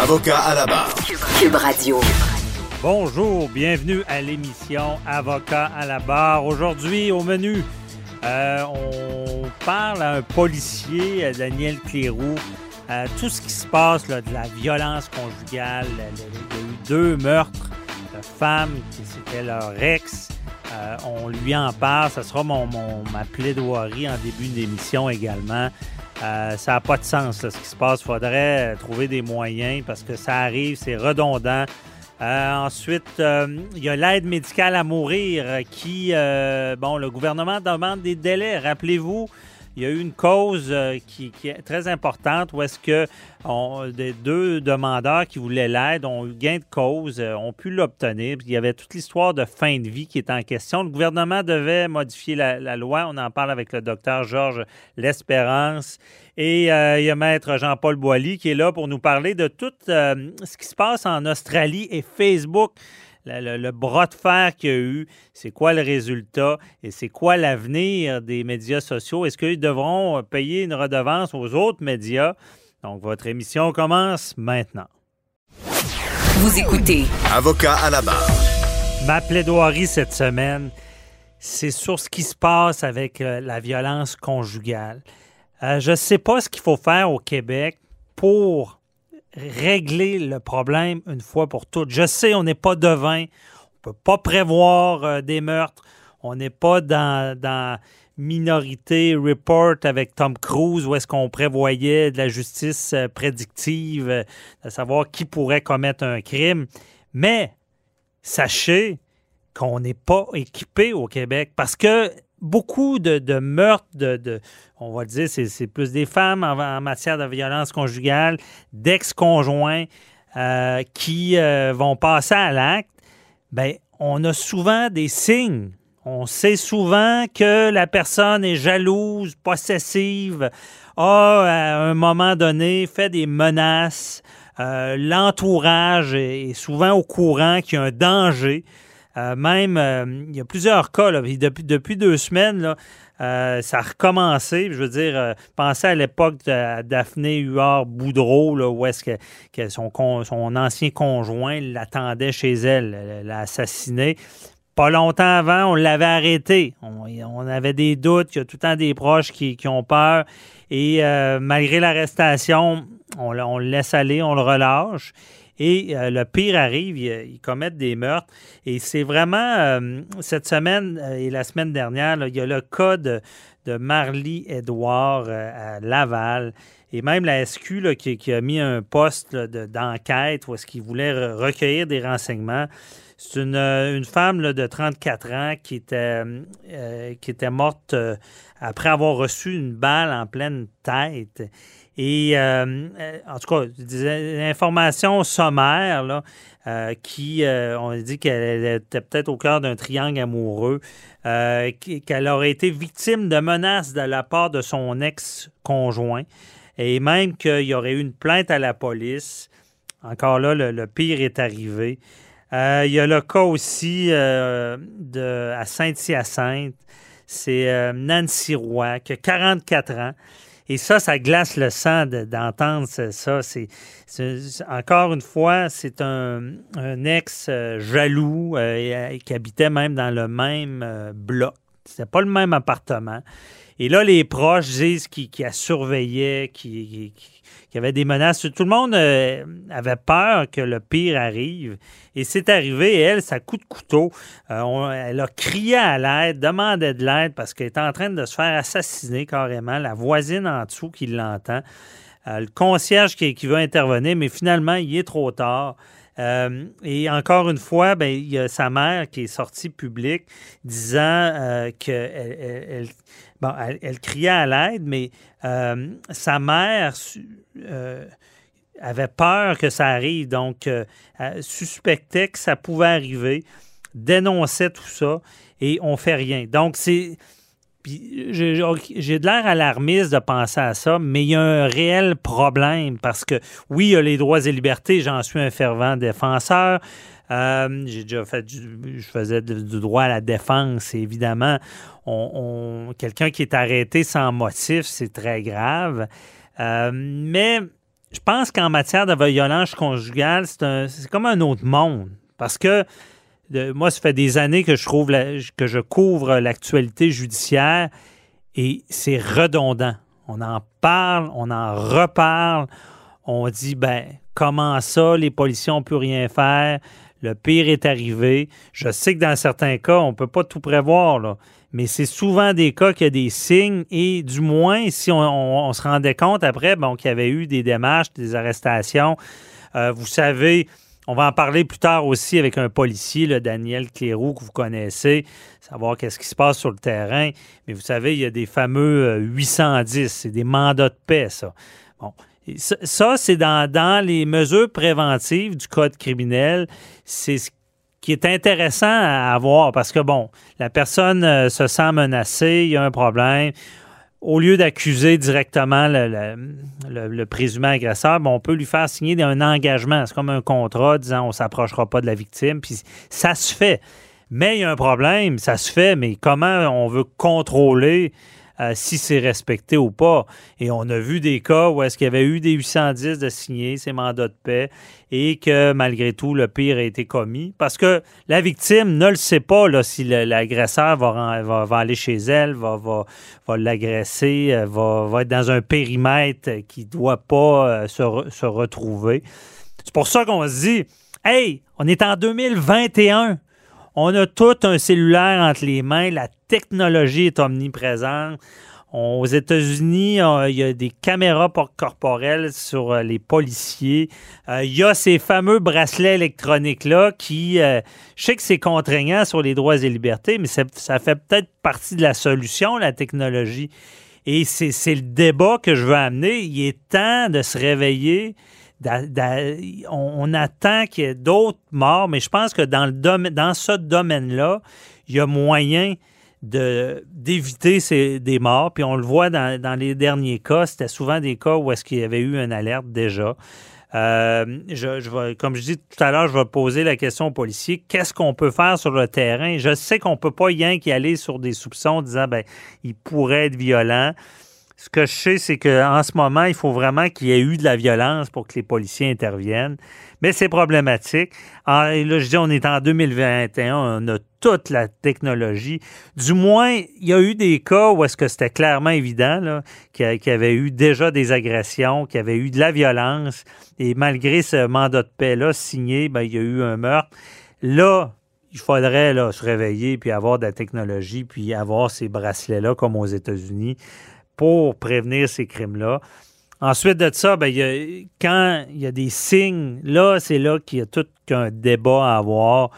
Avocat à la barre. Cube Radio. Bonjour, bienvenue à l'émission Avocat à la barre. Aujourd'hui, au menu, euh, on parle à un policier, à Daniel Cléroux, à tout ce qui se passe, là, de la violence conjugale. Il y a eu deux meurtres de femmes, qui c'était leur ex. Euh, on lui en parle, ça sera mon, mon- ma plaidoirie en début d'émission également. Euh, ça n'a pas de sens là, ce qui se passe. Il faudrait trouver des moyens parce que ça arrive, c'est redondant. Euh, ensuite, euh, il y a l'aide médicale à mourir qui, bon, le gouvernement demande des délais. Rappelez-vous, il y a eu une cause euh, qui, est très importante où est-ce que on- des deux demandeurs qui voulaient l'aide ont eu gain de cause, euh, ont pu l'obtenir. Il y avait toute l'histoire de fin de vie qui est en question. Le gouvernement devait modifier la, loi. On en parle avec le docteur Georges L'Espérance. Et euh, il y a Maître Jean-Paul Boilly qui est là pour nous parler de tout ce qui se passe en Australie et Facebook. Le, le- le bras de fer qu'il y a eu, c'est quoi le résultat et c'est quoi l'avenir des médias sociaux? Est-ce qu'ils devront payer une redevance aux autres médias? Donc, votre émission commence maintenant. Vous écoutez Avocat à la barre. Ma plaidoirie cette semaine, c'est sur ce qui se passe avec euh, la violence conjugale. Euh, je ne sais pas ce qu'il faut faire au Québec pour régler le problème une fois pour toutes. Je sais, on n'est pas devin, on ne peut pas prévoir euh, des meurtres, on n'est pas dans, dans Minorité Report avec Tom Cruise où est-ce qu'on prévoyait de la justice euh, prédictive, euh, de savoir qui pourrait commettre un crime. Mais sachez qu'on n'est pas équipé au Québec parce que beaucoup de, meurtres, de, on va dire, c'est, plus des femmes en, en matière de violence conjugale, d'ex-conjoints euh, qui euh, vont passer à l'acte. Ben, on a souvent des signes. On sait souvent que la personne est jalouse, possessive, a à un moment donné fait des menaces. Euh, L'entourage est souvent au courant qu'il y a un danger. Euh, même, euh, il y a plusieurs cas. là, puis depuis, depuis deux semaines, euh, ça a recommencé. Je veux dire, pensez à l'époque de Daphné Huard-Boudreau, là, où est-ce que, son, ancien conjoint l'attendait chez elle, l'a assassiné. Pas longtemps avant, on l'avait arrêté. On, avait des doutes, il y a tout le temps des proches qui, ont peur. Et malgré l'arrestation, on, on le laisse aller, on le relâche. Et euh, le pire arrive, ils, ils commettent des meurtres. Et c'est vraiment, euh, cette semaine euh, et la semaine dernière, il y a le cas de, de Marlie Edouard euh, à Laval. Et même la SQ qui, a mis un poste d'enquête où est-ce qu'ils voulaient re- recueillir des renseignements. C'est une, euh, une femme de 34 ans qui était, euh, qui était morte euh, après avoir reçu une balle en pleine tête. Et euh, euh, en tout cas, des informations sommaires là, euh, qui, on dit qu'elle était peut-être au cœur d'un triangle amoureux, qu'elle aurait été victime de menaces de la part de son ex-conjoint et même qu'il y aurait eu une plainte à la police. Encore là, le, pire est arrivé. Il y a le cas aussi de, à Saint-Hyacinthe. C'est Nancy Roy, qui a 44 ans. Et ça, ça glace le sang de- d'entendre ça. C'est, encore une fois, c'est un, ex euh, jaloux euh, euh, qui habitait même dans le même bloc. C'était pas le même appartement. Et là, les proches disent qu'il qu'il la surveillait, qu'il qu'il- avait des menaces. Tout le monde euh, avait peur que le pire arrive. Et c'est arrivé, elle, ça coup de couteau. Euh, elle a crié à l'aide, demandait de l'aide parce qu'elle était en train de se faire assassiner carrément. La voisine en dessous qui l'entend. Euh, le concierge qui, qui veut intervenir, mais finalement, il est trop tard. Et encore une fois, ben, il y a sa mère qui est sortie publique disant qu'elle elle, elle- bon, elle- elle criait à l'aide, mais euh, sa mère euh, avait peur que ça arrive, donc euh, suspectait que ça pouvait arriver, dénonçait tout ça et on fait rien. Donc, c'est. j'ai de l'air alarmiste de penser à ça, mais il y a un réel problème parce que, oui, il y a les droits et libertés, j'en suis un fervent défenseur. Euh, j'ai déjà fait je faisais du, droit à la défense, évidemment. On, quelqu'un qui est arrêté sans motif, c'est très grave. Euh, mais je pense qu'en matière de violence conjugale, c'est comme un autre monde. Parce que moi, ça fait des années que je trouve que je couvre l'actualité judiciaire et c'est redondant. On en parle, on en reparle. On dit, ben, comment ça, les policiers n'ont pu rien faire? Le pire est arrivé. Je sais que dans certains cas, on ne peut pas tout prévoir, mais c'est souvent des cas qu'il y a des signes et du moins, si on, se rendait compte après bon, qu'il y avait eu des démarches, des arrestations, euh, vous savez, on va en parler plus tard aussi avec un policier, le Daniel Cléroux, que vous connaissez, savoir qu'est-ce qui se passe sur le terrain. Mais vous savez, il y a des fameux 810, euh, c'est des mandats de paix, ça. Bon. Ça, c'est dans, les mesures préventives du code criminel. C'est ce qui est intéressant à avoir parce que, bon, la personne euh, se sent menacée, il y a un problème. Au lieu d'accuser directement le, présumé agresseur, on peut lui faire signer un engagement. C'est comme un contrat disant on ne s'approchera pas de la victime. Puis ça se fait. Mais il y a un problème, ça se fait, mais comment on veut contrôler si c'est respecté ou pas. Et on a vu des cas où est-ce qu'il y avait eu des 810 de signer ces mandats de paix et que malgré tout, le pire a été commis. Parce que la victime ne le sait pas là, si l'agresseur va, va, aller chez elle, va, l'agresser, euh, va, va, être dans un périmètre qui ne doit pas euh, se, se retrouver. C'est pour ça qu'on se dit, hey, on est en 2021. On a tout un cellulaire entre les mains. La technologie est omniprésente. aux États-Unis, il y a des caméras corporelles sur euh, les policiers. Euh, il y a ces fameux bracelets électroniques-là qui, euh, je sais que c'est contraignant sur les droits et libertés, mais ça, fait peut-être partie de la solution, la technologie. Et c'est le débat que je veux amener. Il est temps de se réveiller on, attend qu'il y ait d'autres morts, mais je pense que dans, ce domaine-là, il y a moyen d'éviter des morts. Puis on le voit dans, les derniers cas, c'était souvent des cas où est-ce qu'il y avait eu une alerte déjà. Euh, comme je dis tout à l'heure, je vais poser la question aux policiers qu'est-ce qu'on peut faire sur le terrain? Je sais qu'on peut pas qu'y aller sur des soupçons disant ben il pourrait être violent. Ce que je sais, c'est qu'en ce moment, il faut vraiment qu'il y ait eu de la violence pour que les policiers interviennent. Mais c'est problématique. là, je dis, on est en 2021, on a toute la technologie. Du moins, il y a eu des cas où est-ce que c'était clairement évident qu'il y avait eu déjà des agressions, qu'il y avait eu de la violence. Et malgré ce mandat de paix-là signé, ben, il y a eu un meurtre. Là, il faudrait là, se réveiller puis avoir de la technologie puis avoir ces bracelets-là comme aux États-Unis pour prévenir ces crimes-là. Ensuite de ça, ben, quand il y a des signes, là, c'est là qu'il y a tout un débat à avoir.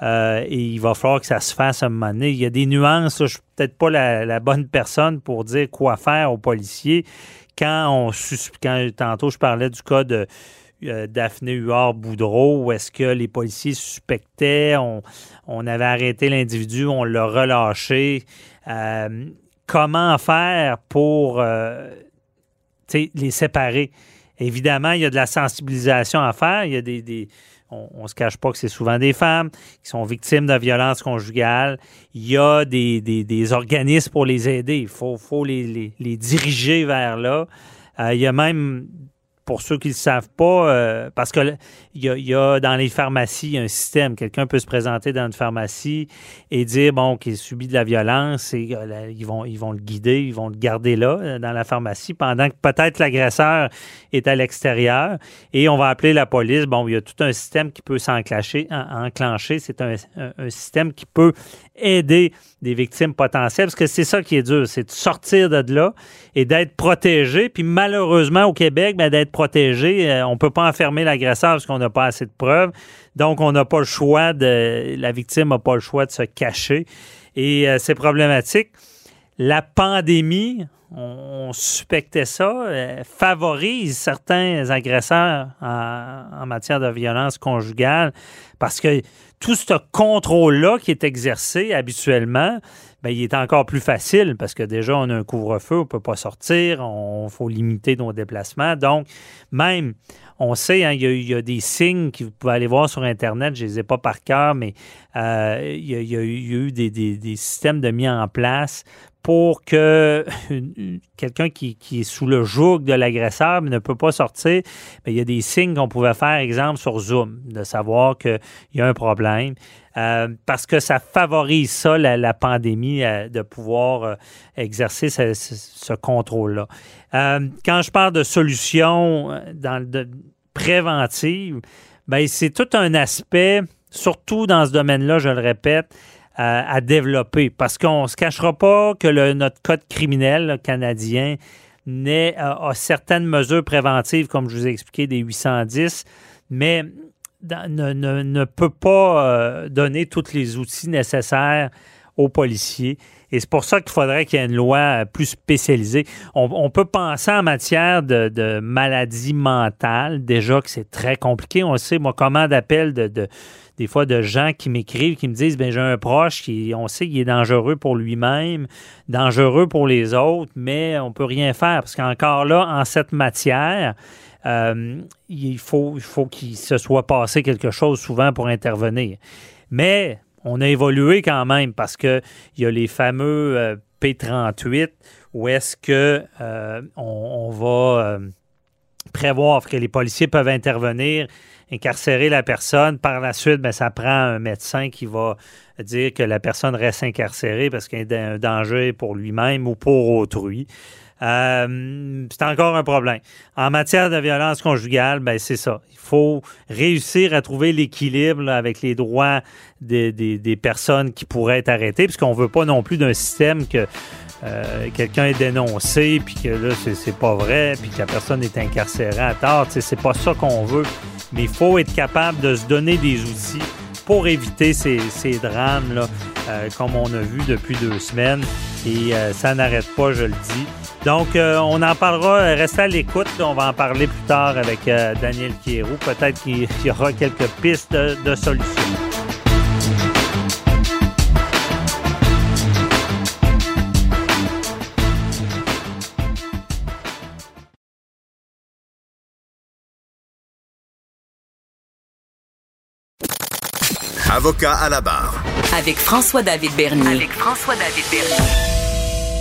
Euh, et il va falloir que ça se fasse à un moment donné. Il y a des nuances. je ne suis peut-être pas la, bonne personne pour dire quoi faire aux policiers. Quand on quand tantôt je parlais du cas de euh, Daphné Huard-Boudreau, où est-ce que les policiers suspectaient, on, avait arrêté l'individu, on l'a relâché. Euh, comment faire pour euh, les séparer. Évidemment, il y a de la sensibilisation à faire. Il y a des, on ne se cache pas que c'est souvent des femmes qui sont victimes de violences conjugales. Il y a des, organismes pour les aider. Il faut, faut les, diriger vers là. Euh, il y a même pour ceux qui ne le savent pas, euh, parce que il y, a, dans les pharmacies un système. Quelqu'un peut se présenter dans une pharmacie et dire bon qu'il subit de la violence et euh, ils vont ils vont le guider, ils vont le garder là euh, dans la pharmacie pendant que peut-être l'agresseur est à l'extérieur et on va appeler la police. Bon, il y a tout un système qui peut s'enclencher, enclencher. C'est un, un, système qui peut aider des victimes potentielles parce que c'est ça qui est dur, c'est de sortir de là et d'être protégé. Puis malheureusement au Québec, ben, d'être protégé, euh, on ne peut pas enfermer l'agresseur parce qu'on n'a pas assez de preuves. Donc, on n'a pas le choix de. La victime n'a pas le choix de se cacher. Et euh, c'est problématique. La pandémie, on, suspectait ça, euh, favorise certains agresseurs en, matière de violence conjugale parce que tout ce contrôle-là qui est exercé habituellement, bien, il est encore plus facile parce que déjà, on a un couvre-feu, on ne peut pas sortir, on faut limiter nos déplacements. Donc, même, on sait, hein, il, y a, des signes que vous pouvez aller voir sur Internet, je ne les ai pas par cœur, mais euh, il, y a, eu des, des, systèmes de mis en place pour que quelqu'un qui, est sous le joug de l'agresseur ne peut pas sortir, il y a des signes qu'on pouvait faire, exemple, sur Zoom, de savoir qu'il y a un problème. Euh, parce que ça favorise ça, la, pandémie, euh, de pouvoir euh, exercer ce, contrôle-là. quand je parle de solutions dans, de, préventives, ben, c'est tout un aspect, surtout dans ce domaine-là, je le répète, à développer. Parce qu'on ne se cachera pas que notre code criminel canadien a, certaines mesures préventives, comme je vous ai expliqué, des 810, mais ne, ne, peut pas euh, donner tous les outils nécessaires aux policiers. Et c'est pour ça qu'il faudrait qu'il y ait une loi plus spécialisée. On, peut penser en matière de, de maladie mentale, déjà que c'est très compliqué. On sait, moi, comment d'appels de, des fois de gens qui m'écrivent, qui me disent ben j'ai un proche qui, on sait qu'il est dangereux pour lui-même, dangereux pour les autres, mais on peut rien faire parce qu'encore là, en cette matière, euh, il faut, il faut qu'il se soit passé quelque chose souvent pour intervenir. Mais on a évolué quand même parce qu'il y a les fameux euh, P38 où est-ce que euh, on, va prévoir que les policiers peuvent intervenir, incarcérer la personne. Par la suite, ben, ça prend un médecin qui va dire que la personne reste incarcérée parce qu'il y a un danger pour lui-même ou pour autrui. Euh, c'est encore un problème. En matière de violence conjugale, ben c'est ça. Il faut réussir à trouver l'équilibre avec les droits des, des, personnes qui pourraient être arrêtées, puisqu'on veut pas non plus d'un système que euh, quelqu'un est dénoncé, puis que là, c'est pas vrai, puis que la personne est incarcérée à tort. C'est pas ça qu'on veut. Mais il faut être capable de se donner des outils pour éviter ces, ces drames-là, euh, comme on a vu depuis deux semaines. Et ça n'arrête pas, je le dis. Donc, euh, on en parlera. Restez à l'écoute. On va en parler plus tard avec euh, Daniel Kierou. Peut-être qu'il y aura quelques pistes de, solutions. Avocat à la barre. Avec François-David Bernier. Avec François-David Bernier.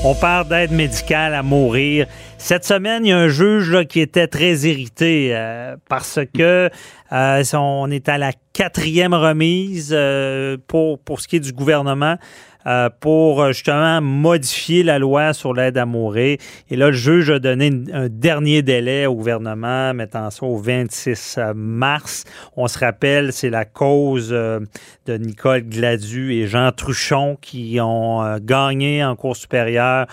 On parle d'aide médicale à mourir. Cette semaine, il y a un juge qui était très irrité euh, parce que euh, on est à la quatrième remise euh, pour, pour ce qui est du gouvernement. Euh, pour euh, justement modifier la loi sur l'aide à mourir. Et là, le juge a donné un dernier délai au gouvernement, mettant ça au 26 euh, mars. On se rappelle, c'est la cause de Nicole Gladu et Jean Truchon qui ont gagné en cours supérieure,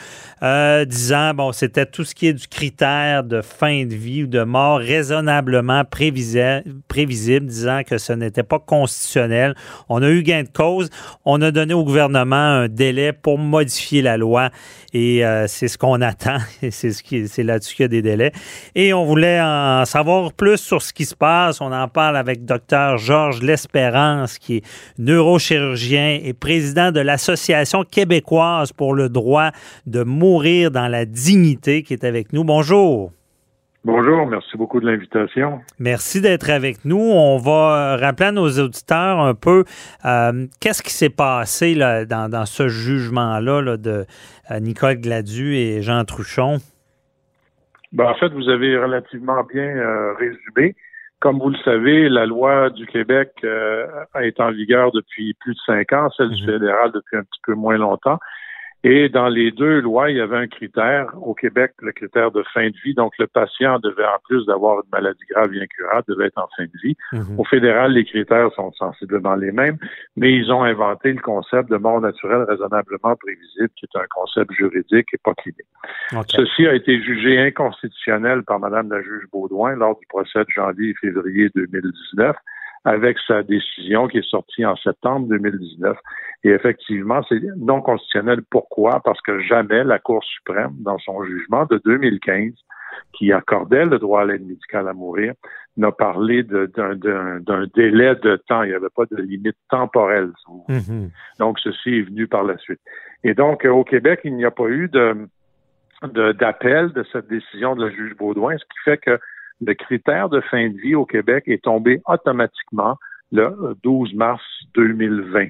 disant, bon, c'était tout ce qui est du critère de fin de vie ou de mort raisonnablement prévisible, prévisible disant que ce n'était pas constitutionnel. On a eu gain de cause. On a donné au gouvernement un délai pour modifier la loi et euh, c'est ce qu'on attend. C'est c'est là-dessus qu'il y a des délais. Et on voulait en savoir plus sur ce qui se passe. On en parle avec Dr Georges L'Espérance, qui est neurochirurgien et président de l'Association québécoise pour le droit de mourir dans la dignité, qui est avec nous. Bonjour. Bonjour, merci beaucoup de l'invitation. Merci d'être avec nous. On va euh, rappeler à nos auditeurs un peu euh, qu'est-ce qui s'est passé là, dans, ce jugement-là de euh, Nicole Gladu et Jean Truchon? Ben, en fait, vous avez relativement bien résumé. Comme vous le savez, la loi du Québec été en vigueur depuis plus de cinq ans, celle du mhm. fédéral depuis un petit peu moins longtemps. Et dans les deux lois, il y avait un critère. Au Québec, le critère de fin de vie. Donc, le patient devait, en plus d'avoir une maladie grave et incurable, devait être en fin de vie. Mhm. Au fédéral, les critères sont sensiblement les mêmes, mais ils ont inventé le concept de mort naturelle raisonnablement prévisible, qui est un concept juridique et pas clinique. Ceci a été jugé inconstitutionnel par Madame la juge Baudouin lors du procès de janvier et février 2019 avec sa décision qui est sortie en septembre 2019. Et effectivement, c'est non constitutionnel. Pourquoi? Parce que jamais la Cour suprême, dans son jugement de 2015, qui accordait le droit à l'aide médicale à mourir, n'a parlé d'un délai de temps. Il n'y avait pas de limite temporelle. Mm-hmm. Donc, ceci est venu par la suite. Et donc, au Québec, il n'y a pas eu de d'appel de, cette décision de la juge Baudouin, ce qui fait que le critère de fin de vie au Québec est tombé automatiquement le 12 mars 2020.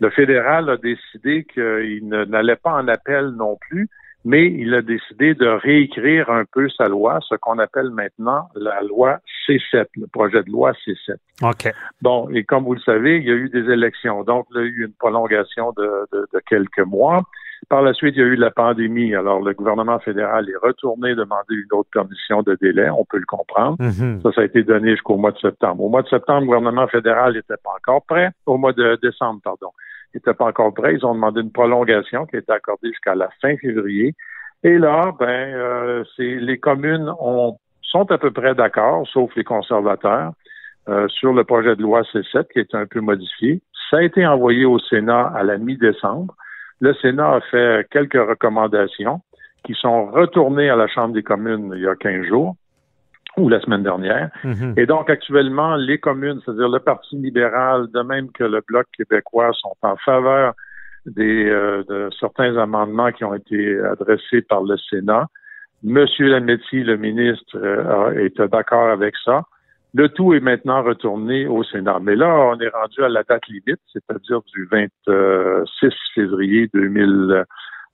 Le fédéral a décidé qu'il n'allait pas en appel non plus, mais il a décidé de réécrire un peu sa loi, ce qu'on appelle maintenant la loi C7, le projet de loi C7. OK. Bon, et comme vous le savez, il y a eu des élections, donc il y a eu une prolongation de, de quelques mois. Par la suite, il y a eu la pandémie. Alors, le gouvernement fédéral est retourné demander une autre commission de délai. On peut le comprendre. Mhm. Ça, ça a été donné jusqu'au mois de septembre. Au mois de septembre, le gouvernement fédéral n'était pas encore prêt. Au mois de décembre, pardon. Il n'était pas encore prêt. Ils ont demandé une prolongation qui a été accordée jusqu'à la fin février. Et là, ben, euh, c'est les communes ont, sont à peu près d'accord, sauf les conservateurs, euh, sur le projet de loi C7 qui est un peu modifié. Ça a été envoyé au Sénat à la mi-décembre. Le Sénat a fait quelques recommandations qui sont retournées à la Chambre des communes il y a 15 jours ou la semaine dernière. Mhm. Et donc, actuellement, les communes, c'est-à-dire le Parti libéral, de même que le Bloc québécois, sont en faveur des, euh, de certains amendements qui ont été adressés par le Sénat. Monsieur Lametti, le ministre, euh, est d'accord avec ça. Le tout est maintenant retourné au Sénat. Mais là, on est rendu à la date limite, c'est-à-dire du 26 février 2000,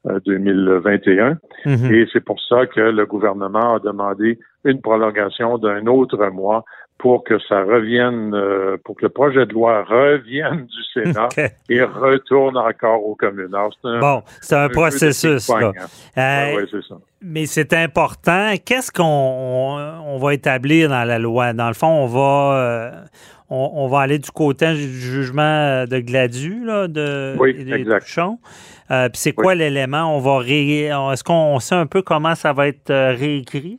2021. Euh, mhm. Et c'est pour ça que le gouvernement a demandé une prolongation d'un autre mois pour que ça revienne, euh, pour que le projet de loi revienne du Sénat et retourne encore aux communes. bon, c'est un, processus. Là. Euh, ça. Mais c'est important. Qu'est-ce qu'on on, va établir dans la loi? Dans le fond, on va, euh, on, va aller du côté du jugement de Gladu, là, de oui, exact. Puis c'est quoi l'élément? On va Est-ce qu'on sait un peu comment ça va être réécrit?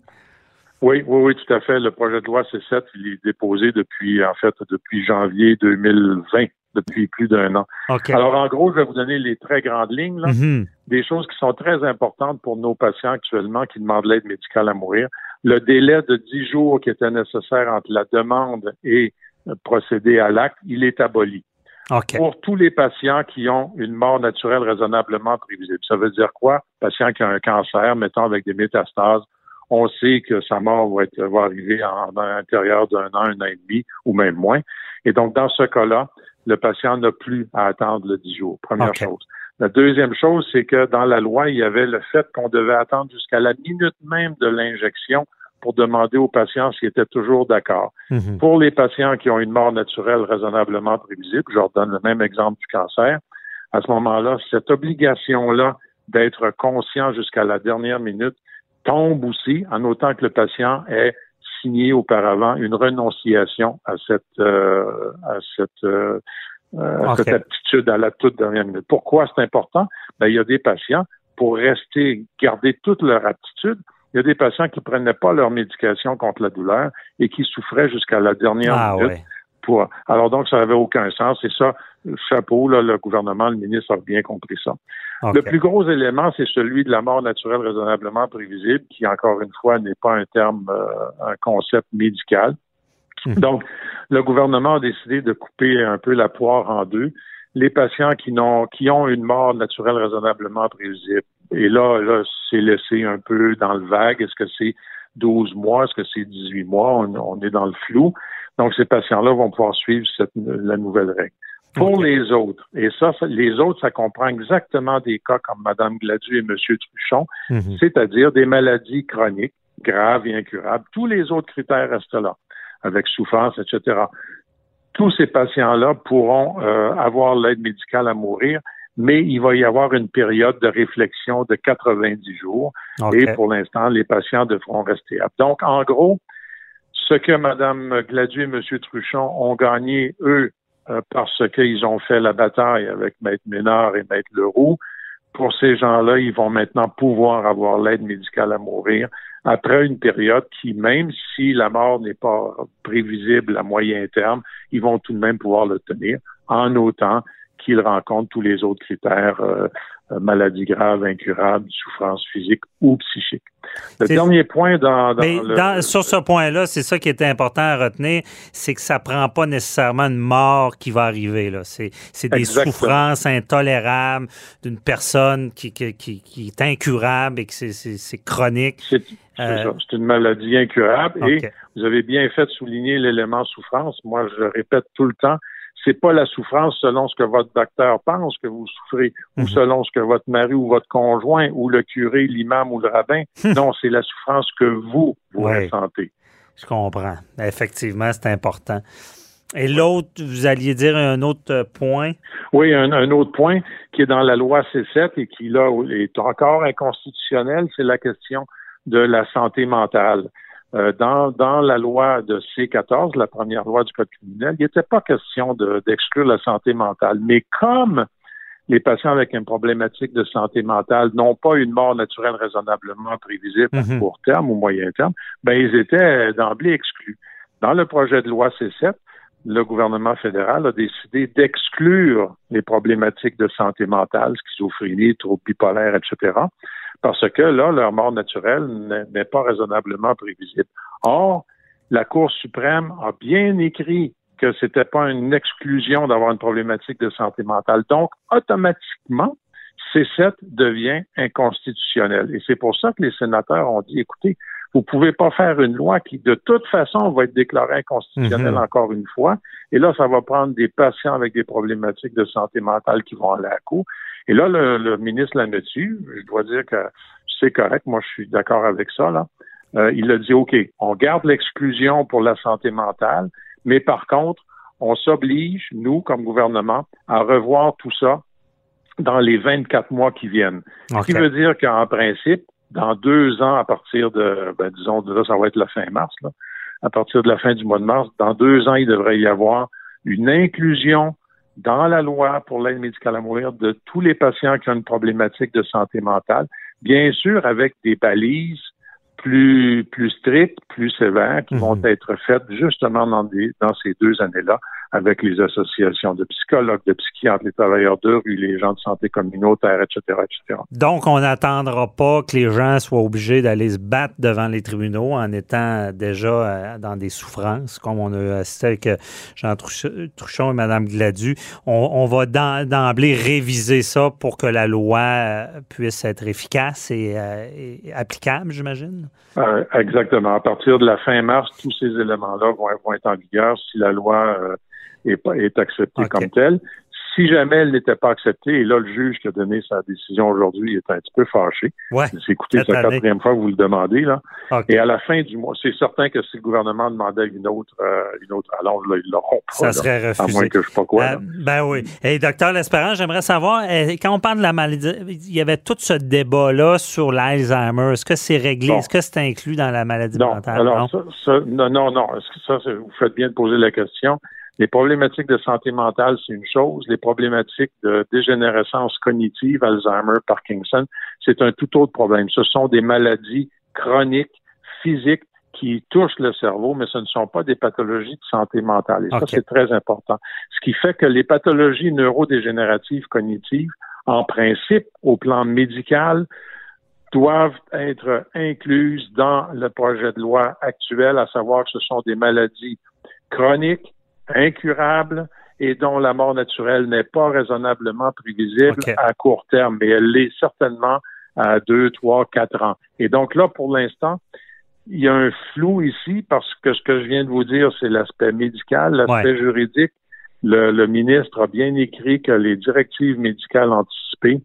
Oui, oui, oui, tout à fait. Le projet de loi C7, il est déposé depuis, en fait, depuis janvier 2020, depuis plus d'un an. Alors, en gros, je vais vous donner les très grandes lignes, là, mm-hmm. des choses qui sont très importantes pour nos patients actuellement qui demandent l'aide médicale à mourir. Le délai de 10 jours qui était nécessaire entre la demande et procéder à l'acte, il est aboli. Pour tous les patients qui ont une mort naturelle raisonnablement prévisible. Ça veut dire quoi? Patient qui a un cancer, mettons avec des métastases, on sait que sa mort va, être, va arriver en, l'intérieur d'un an, un an et demi ou même moins. Et donc, dans ce cas-là, le patient n'a plus à attendre le 10 jours. Première chose. La deuxième chose, c'est que dans la loi, il y avait le fait qu'on devait attendre jusqu'à la minute même de l'injection pour demander aux patients s'ils étaient toujours d'accord. Mhm. Pour les patients qui ont une mort naturelle raisonnablement prévisible, je leur donne le même exemple du cancer, à ce moment-là, cette obligation-là d'être conscient jusqu'à la dernière minute tombe aussi en autant que le patient ait signé auparavant une renonciation à cette euh, à cette euh, cette aptitude à la toute dernière minute. Pourquoi c'est important? Ben, il y a des patients, pour rester, garder toute leur aptitude, il y a des patients qui prenaient pas leur médication contre la douleur et qui souffraient jusqu'à la dernière ah, minute. Pour, alors donc, ça n'avait aucun sens. Et ça, chapeau, là, le gouvernement, le ministre a bien compris ça. Le plus gros élément, c'est celui de la mort naturelle raisonnablement prévisible, qui, encore une fois, n'est pas un terme, euh, un concept médical. Hmm. Donc, le gouvernement a décidé de couper un peu la poire en deux. Les patients qui, n'ont, qui ont une mort naturelle raisonnablement prévisible. Et là, là, c'est laissé un peu dans le vague. Est-ce que c'est 12 mois? Est-ce que c'est 18 mois? On, est dans le flou. Donc, ces patients-là vont pouvoir suivre cette, la nouvelle règle. Pour les autres, et ça, les autres, ça comprend exactement des cas comme Mme Gladu et M. Truchon, mhm. c'est-à-dire des maladies chroniques, graves et incurables. Tous les autres critères restent là, avec souffrance, etc. Tous ces patients-là pourront euh, avoir l'aide médicale à mourir, mais il va y avoir une période de réflexion de 90 jours. Et pour l'instant, les patients devront rester Donc, en gros, ce que Mme Gladu et M. Truchon ont gagné, eux, euh, parce qu'ils ont fait la bataille avec Maître Ménard et Maître Leroux. Pour ces gens-là, ils vont maintenant pouvoir avoir l'aide médicale à mourir après une période qui, même si la mort n'est pas prévisible à moyen terme, ils vont tout de même pouvoir l'obtenir en autant qu'ils rencontrent tous les autres critères euh, euh, maladie grave, incurable, souffrance physique ou psychique. Le dernier point dans, Mais sur ce point-là, c'est ça qui était important à retenir, c'est que ça prend pas nécessairement une mort qui va arriver. Là. C'est, des souffrances intolérables d'une personne qui, qui, qui, est incurable et que c'est, chronique. C'est, euh, c'est une maladie incurable et vous avez bien fait de souligner l'élément souffrance. Moi, je le répète tout le temps, c'est pas la souffrance selon ce que votre docteur pense que vous souffrez, ou mhm. selon ce que votre mari ou votre conjoint, ou le curé, l'imam ou le rabbin. non, c'est la souffrance que vous, vous ressentez. Je comprends. Effectivement, c'est important. Et l'autre, vous alliez dire un autre point? Oui, un, un, autre point qui est dans la loi C7 et qui, là, est encore inconstitutionnel, c'est la question de la santé mentale. Euh, dans, dans la loi de C14, la première loi du Code criminel, il n'était pas question d'exclure la santé mentale. Mais comme les patients avec une problématique de santé mentale n'ont pas une mort naturelle raisonnablement prévisible à mhm. court terme ou moyen terme, ben ils étaient d'emblée exclus. Dans le projet de loi C7, le gouvernement fédéral a décidé d'exclure les problématiques de santé mentale, schizophrénie, troubles bipolaires, etc., parce que là, leur mort naturelle n'est pas raisonnablement prévisible. Or, la Cour suprême a bien écrit que c'était pas une exclusion d'avoir une problématique de santé mentale. Donc, automatiquement, C7 devient inconstitutionnel. Et c'est pour ça que les sénateurs ont dit, écoutez, vous pouvez pas faire une loi qui, de toute façon, va être déclarée inconstitutionnelle mhm. encore une fois. Et là, ça va prendre des patients avec des problématiques de santé mentale qui vont aller à la Cour. Et là, le, ministre l'a dessus. Je dois dire que c'est correct. Moi, je suis d'accord avec ça. Là. Euh, il a dit, OK, on garde l'exclusion pour la santé mentale, mais par contre, on s'oblige, nous, comme gouvernement, à revoir tout ça dans les 24 mois qui viennent. Ce qui veut dire qu'en principe, dans deux ans, à partir de, ben, disons, là, ça va être la fin mars, là, à partir de la fin du mois de mars, dans deux ans, il devrait y avoir une inclusion dans la loi pour l'aide médicale à mourir de tous les patients qui ont une problématique de santé mentale, bien sûr avec des balises plus, plus strictes, plus sévères, qui vont mhm. être faites justement dans, des, dans ces deux années-là, avec les associations de psychologues, de psychiatres, les travailleurs de rue, les gens de santé communautaire, etc., etc. Donc, on n'attendra pas que les gens soient obligés d'aller se battre devant les tribunaux en étant déjà euh, dans des souffrances, comme on a assisté avec euh, Jean Truchon et Mme Gladu. On, va d'emblée réviser ça pour que la loi euh, puisse être efficace et, applicable, j'imagine? exactement. À partir de la fin mars, tous ces éléments-là vont, vont, être en vigueur si la loi est, est acceptée comme telle. Si jamais elle n'était pas acceptée, et là, le juge qui a donné sa décision aujourd'hui est un petit peu fâché. Ouais, c'est écoutez, c'est la quatrième fois que vous le demandez, là. Et à la fin du mois, c'est certain que si le gouvernement demandait une autre, euh, une autre allonge, là, ils l'auront pas. Ça serait refusé. À moins que je sais pas quoi. Euh, ben oui. Et docteur L'Espérance, j'aimerais savoir, euh, quand on parle de la maladie, il y avait tout ce débat-là sur l'Alzheimer. Est-ce que c'est réglé? Est-ce que c'est inclus dans la maladie mentale? Alors, non? Ça, non, non, non. Ça, vous faites bien de poser la question. Les problématiques de santé mentale, c'est une chose. Les problématiques de dégénérescence cognitive, Alzheimer, Parkinson, c'est un tout autre problème. Ce sont des maladies chroniques, physiques, qui touchent le cerveau, mais ce ne sont pas des pathologies de santé mentale. Et ça, c'est très important. Ce qui fait que les pathologies neurodégénératives cognitives, en principe, au plan médical, doivent être incluses dans le projet de loi actuel, à savoir que ce sont des maladies chroniques incurable et dont la mort naturelle n'est pas raisonnablement prévisible à court terme, mais elle l'est certainement à deux, trois, quatre ans. Et donc là, pour l'instant, il y a un flou ici parce que ce que je viens de vous dire, c'est l'aspect médical, l'aspect juridique. Le, ministre a bien écrit que les directives médicales anticipées,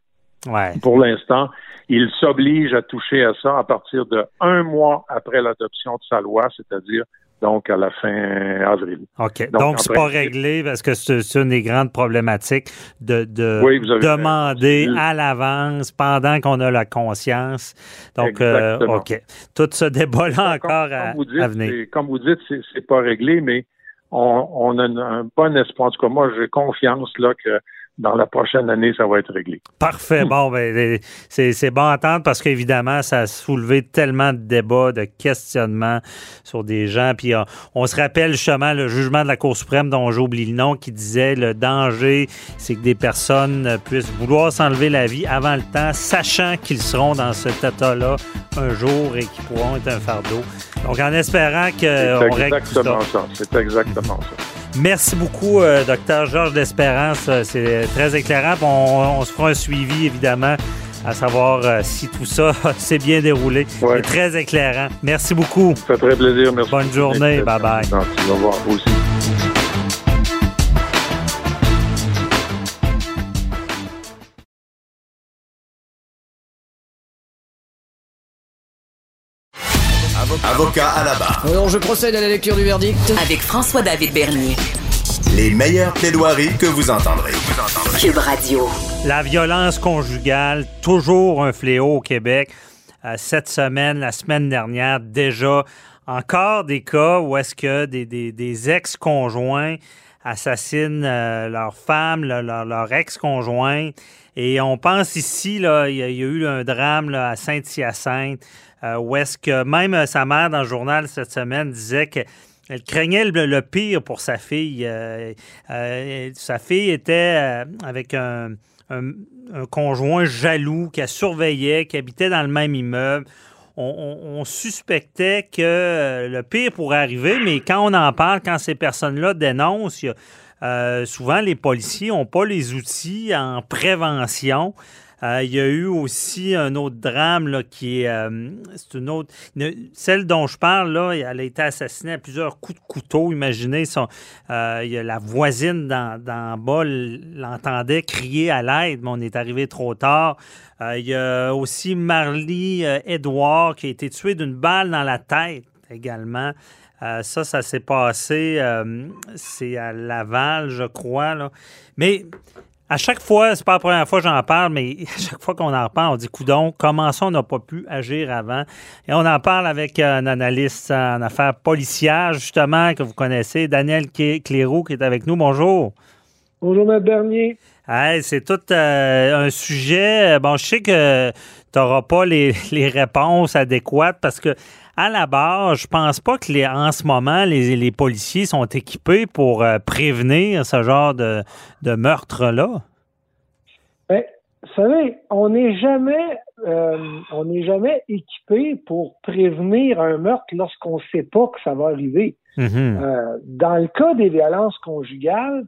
pour l'instant, il s'oblige à toucher à ça à partir de un mois après l'adoption de sa loi, c'est-à-dire donc à la fin avril. OK. Donc, c'est pas réglé parce que c'est une des grandes problématiques de, demander à l'avance pendant qu'on a la conscience. Donc, euh, OK. Tout ce débat-là encore à, venir. Comme vous dites, c'est pas réglé, mais on, a un bon espoir. En tout cas, moi, j'ai confiance là que dans la prochaine année, ça va être réglé. Parfait. Hmm. Bon, ben, c'est bon à entendre parce qu'évidemment, ça a soulevé tellement de débats, de questionnements sur des gens. Puis on, on, se rappelle justement le jugement de la Cour suprême dont j'oublie le nom qui disait le danger, c'est que des personnes puissent vouloir s'enlever la vie avant le temps, sachant qu'ils seront dans cet état-là un jour et qu'ils pourront être un fardeau. Donc, en espérant qu'on règle tout ça. ça. C'est exactement ça. Merci beaucoup, euh, docteur Georges d'Espérance. C'est très éclairant. On, on, se fera un suivi, évidemment, à savoir euh, si tout ça s'est bien déroulé. Ouais. C'est très éclairant. Merci beaucoup. Ça fait très plaisir. Merci. Bonne journée. Bye-bye. Au revoir. Vous aussi. Avocat à la barre. Alors, je procède à la lecture du verdict. Avec François-David Bernier. Les meilleures plaidoiries que vous entendrez. Cube Radio. La violence conjugale, toujours un fléau au Québec. Euh, cette semaine, la semaine dernière, déjà, encore des cas où est-ce que des, des, des ex-conjoints assassinent euh, leur femme, leur, leur, leur ex-conjoint. Et on pense ici, là, il y, a, il y a eu un drame là, à Saint-Hyacinthe, euh, où est-ce que même sa mère, dans le journal cette semaine, disait que elle craignait le, pire pour sa fille. Euh, euh, sa fille était avec un, conjoint jaloux qu'elle surveillait, qui habitait dans le même immeuble. On, suspectait que le pire pourrait arriver, mais quand on en parle, quand ces personnes-là dénoncent, euh, souvent, les policiers n'ont pas les outils en prévention. Euh, il y a eu aussi un autre drame là, qui est. Euh, c'est une autre. Celle dont je parle, là, elle a été assassinée à plusieurs coups de couteau. Imaginez, son, euh, il y a la voisine d'en bas l'entendait crier à l'aide, mais on est arrivé trop tard. il y a aussi Marlie Edouard qui a été tuée d'une balle dans la tête également. Ça, ça s'est passé, c'est à Laval, je crois. Là. Mais à chaque fois, c'est pas la première fois que j'en parle, mais à chaque fois qu'on en reparle, on dit coudon, comment ça on n'a pas pu agir avant? Et on en parle avec un analyste en affaires policières, justement, que vous connaissez, Daniel Cléroux, qui est avec nous. Bonjour. Bonjour, M. Bernier. Hey, c'est tout euh, un sujet. Bon, je sais que tu n'auras pas les, les réponses adéquates parce que à la base, je pense pas que les, en ce moment, les, les policiers sont équipés pour euh, prévenir ce genre de, de meurtre-là. Ben, vous savez, on n'est jamais, euh, on n'est jamais équipé pour prévenir un meurtre lorsqu'on ne sait pas que ça va arriver. Mm -hmm. euh, dans le cas des violences conjugales,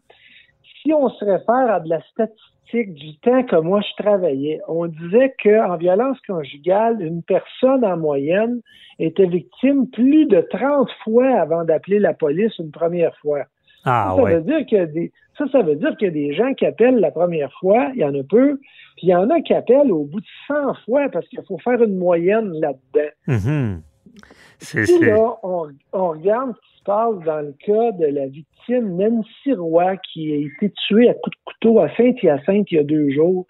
si on se réfère à de la statistique du temps que moi je travaillais, on disait qu'en violence conjugale, une personne en moyenne était victime plus de 30 fois avant d'appeler la police une première fois. Ah, ça, ça ouais. veut dire que des, ça, ça veut dire qu'il y a des gens qui appellent la première fois, il y en a peu, puis il y en a qui appellent au bout de 100 fois parce qu'il faut faire une moyenne là-dedans. Mm -hmm. Puis là, on, on, regarde passe dans le cas de la victime Nancy Roy qui a été tuée à coups de couteau à Saint-Hyacinthe il y a deux jours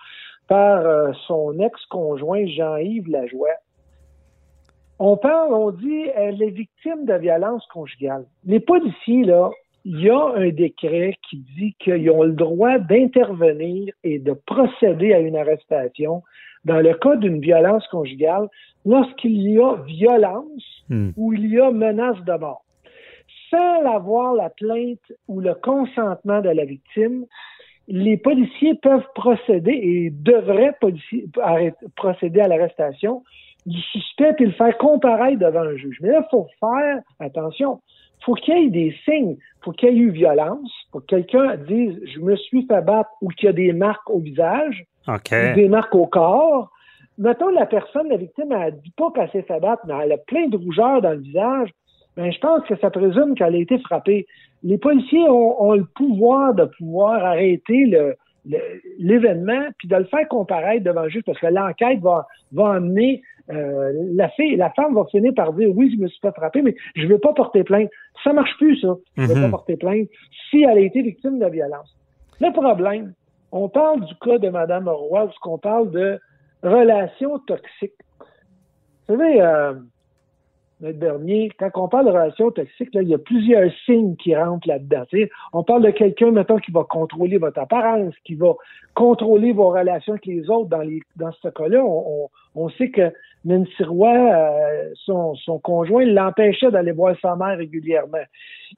par euh, son ex-conjoint Jean-Yves Lajoie. On parle, on dit, elle est victime de violence conjugale. Les policiers, là, il y a un décret qui dit qu'ils ont le droit d'intervenir et de procéder à une arrestation dans le cas d'une violence conjugale lorsqu'il y a violence mm. ou il y a menace de mort. Sans avoir la plainte ou le consentement de la victime, les policiers peuvent procéder et devraient procéder à l'arrestation du suspect et le faire comparaître devant un juge. Mais là, il faut faire attention. Il faut qu'il y ait des signes. Il faut qu'il y ait eu violence. Pour que quelqu'un dise je me suis fait battre ou qu'il y a des marques au visage, okay. ou des marques au corps. Mettons la personne, la victime, elle dit pas qu'elle s'est fait battre, mais elle a plein de rougeurs dans le visage. Ben, je pense que ça présume qu'elle a été frappée. Les policiers ont, ont, le pouvoir de pouvoir arrêter le, l'événement puis de le faire comparaître devant le juge parce que l'enquête va, va amener euh, la fille, la femme va finir par dire oui, je me suis pas frappé, mais je veux pas porter plainte. Ça marche plus, ça. Je veux Mhm. pas porter plainte si elle a été victime de violence. Le problème, on parle du cas de Mme Roy, où qu'on parle de relations toxiques. Vous savez, euh, notre dernier, quand on parle de relations toxiques, là, il y a plusieurs signes qui rentrent là-dedans. On parle de quelqu'un, maintenant qui va contrôler votre apparence, qui va contrôler vos relations avec les autres. Dans, les, dans ce cas-là, on, on, sait que Nancy Roy, euh, son, son conjoint, l'empêchait d'aller voir sa mère régulièrement.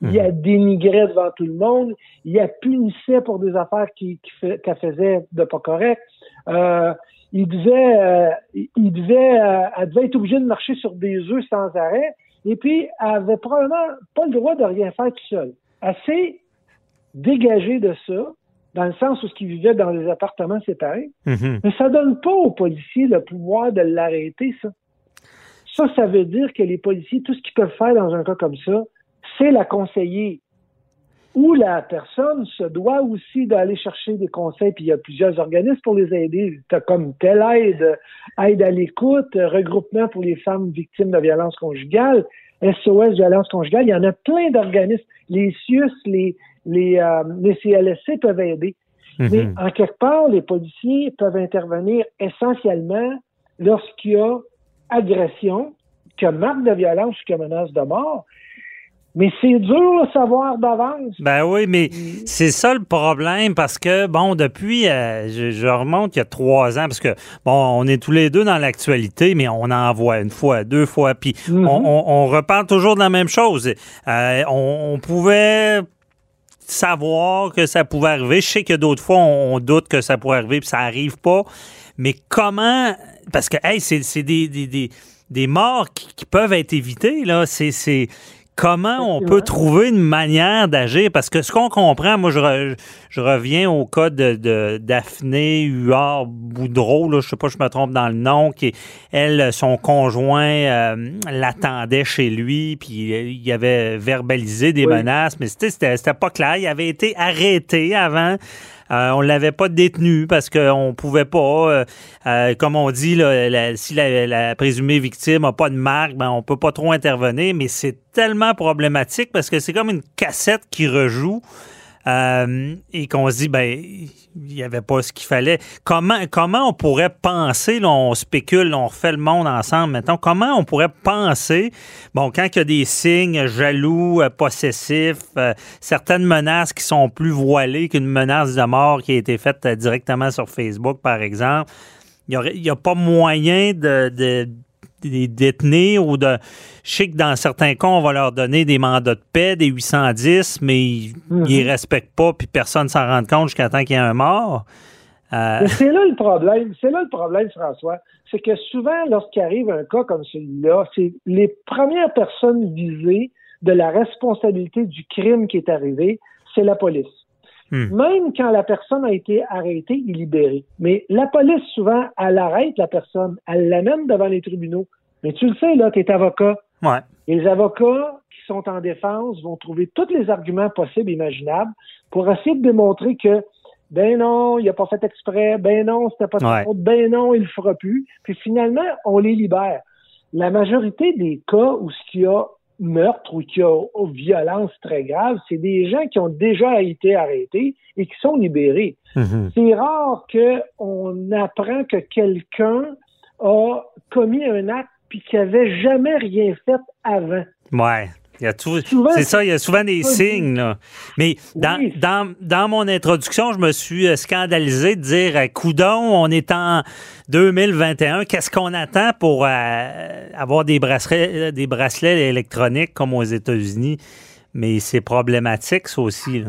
Il a mhm. dénigré devant tout le monde. Il a punissait pour des affaires qu'elle faisait de pas correct. Euh, il devait, euh, il devait, euh, elle devait être obligée de marcher sur des œufs sans arrêt. Et puis, elle avait probablement pas le droit de rien faire tout seul. Elle s'est dégagée de ça, dans le sens où ce qui vivait dans des appartements séparés. Mm-hmm. Mais ça donne pas aux policiers le pouvoir de l'arrêter, ça. Ça, ça veut dire que les policiers, tout ce qu'ils peuvent faire dans un cas comme ça, c'est la conseiller où la personne se doit aussi d'aller chercher des conseils, puis il y a plusieurs organismes pour les aider, comme telle aide, aide à l'écoute, regroupement pour les femmes victimes de violences conjugales, SOS violence conjugale, il y en a plein d'organismes. Les CIUS, les, les, euh, les CLSC peuvent aider. Mhm. Mais en quelque part, les policiers peuvent intervenir essentiellement lorsqu'il y a agression, qu'il y a marque de violence ou qu'il y a menace de mort, mais c'est dur à savoir d'avance. Ben oui, mais c'est ça le problème parce que, bon, depuis, euh, je, remonte il y a trois ans, parce que, bon, on est tous les deux dans l'actualité, mais on en voit une fois, deux fois, puis mhm. on, reparle toujours de la même chose. Euh, on, pouvait savoir que ça pouvait arriver. Je sais que d'autres fois, on, doute que ça pourrait arriver, puis ça arrive pas. Mais comment... Parce que, hey, c'est des, des, des, morts qui, qui peuvent être évitées, là. C'est comment on peut trouver une manière d'agir? Parce que ce qu'on comprend, moi, je, je, reviens au cas de, Daphné Huard Boudreau, là, je sais pas, je me trompe dans le nom, qui, elle, son conjoint euh, l'attendait chez lui, puis il avait verbalisé des menaces, mais c'était pas clair. Il avait été arrêté avant. Euh, on l'avait pas détenu parce qu'on pouvait pas, euh, euh, comme on dit, là, si la, présumée victime n'a pas de marque, ben on peut pas trop intervenir. Mais c'est tellement problématique parce que c'est comme une cassette qui rejoue. Euh, et qu'on se dit, ben, il n'y avait pas ce qu'il fallait. Comment, comment on pourrait penser, là, on spécule, on refait le monde ensemble maintenant, comment on pourrait penser, bon, quand il y a des signes jaloux, euh, possessifs, euh, certaines menaces qui sont plus voilées qu'une menace de mort qui a été faite directement sur Facebook, par exemple, il n'y a, pas moyen de des détenir ou de. Je sais que dans certains cas, on va leur donner des mandats de paix, des 810, mais ils ne mhm. respectent pas, puis personne ne s'en rend compte jusqu'à temps qu'il y ait un mort. Euh, c'est là le problème. C'est là le problème, François. C'est que souvent, lorsqu'il arrive un cas comme celui-là, c'est les premières personnes visées de la responsabilité du crime qui est arrivé, c'est la police. Hmm. Même quand la personne a été arrêtée et libérée. Mais la police, souvent, elle arrête la personne, elle l'amène devant les tribunaux. Mais tu le sais, là, tu es avocat. Ouais. Les avocats qui sont en défense vont trouver tous les arguments possibles et imaginables pour essayer de démontrer que ben non, il n'a pas fait exprès, ben non, c'était pas sa faute, ben non, il le fera plus. Puis finalement, on les libère. La majorité des cas où ce qu'il y a meurtre ou qui a violence très grave, c'est des gens qui ont déjà été arrêtés et qui sont libérés. Mhm. C'est rare qu'on apprend que quelqu'un a commis un acte puis qui avait jamais rien fait avant. Ouais. C'est ça, il y a souvent des signes. Là. Mais dans, dans, mon introduction, je me suis euh, scandalisé de dire euh, Coudon, on est en 2021, qu'est-ce qu'on attend pour euh, avoir des bracelets, des bracelets électroniques comme aux États-Unis? Mais c'est problématique, ça aussi.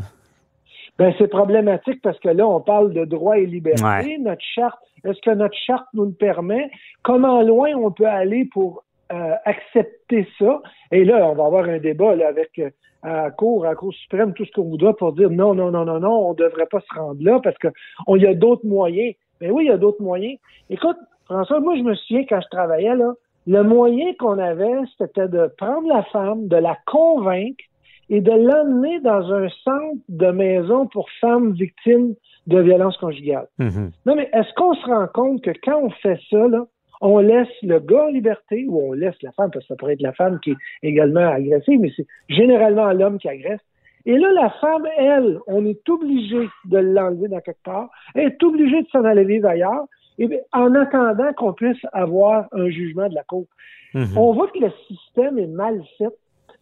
Ben, c'est problématique parce que là, on parle de droits et libertés. Notre charte, est-ce que notre charte nous le permet? Comment loin on peut aller pour euh, accepter ça. Et là, on va avoir un débat avec euh, à la Cour, à la Cour suprême, tout ce qu'on voudra pour dire non, non, non, non, non, on ne devrait pas se rendre là parce qu'il y a d'autres moyens. Mais oui, il y a d'autres moyens. Écoute, François, moi, je me souviens quand je travaillais là, le moyen qu'on avait, c'était de prendre la femme, de la convaincre et de l'emmener dans un centre de maison pour femmes victimes de violences conjugales. Mm-hmm. Non, mais est-ce qu'on se rend compte que quand on fait ça, là, on laisse le gars en liberté ou on laisse la femme, parce que ça pourrait être la femme qui est également agressée, mais c'est généralement l'homme qui agresse. Et là, la femme, elle, on est obligé de l'enlever dans quelque part, elle est obligée de s'en aller vivre ailleurs, et en attendant qu'on puisse avoir un jugement de la Cour. Mhm. On voit que le système est mal fait.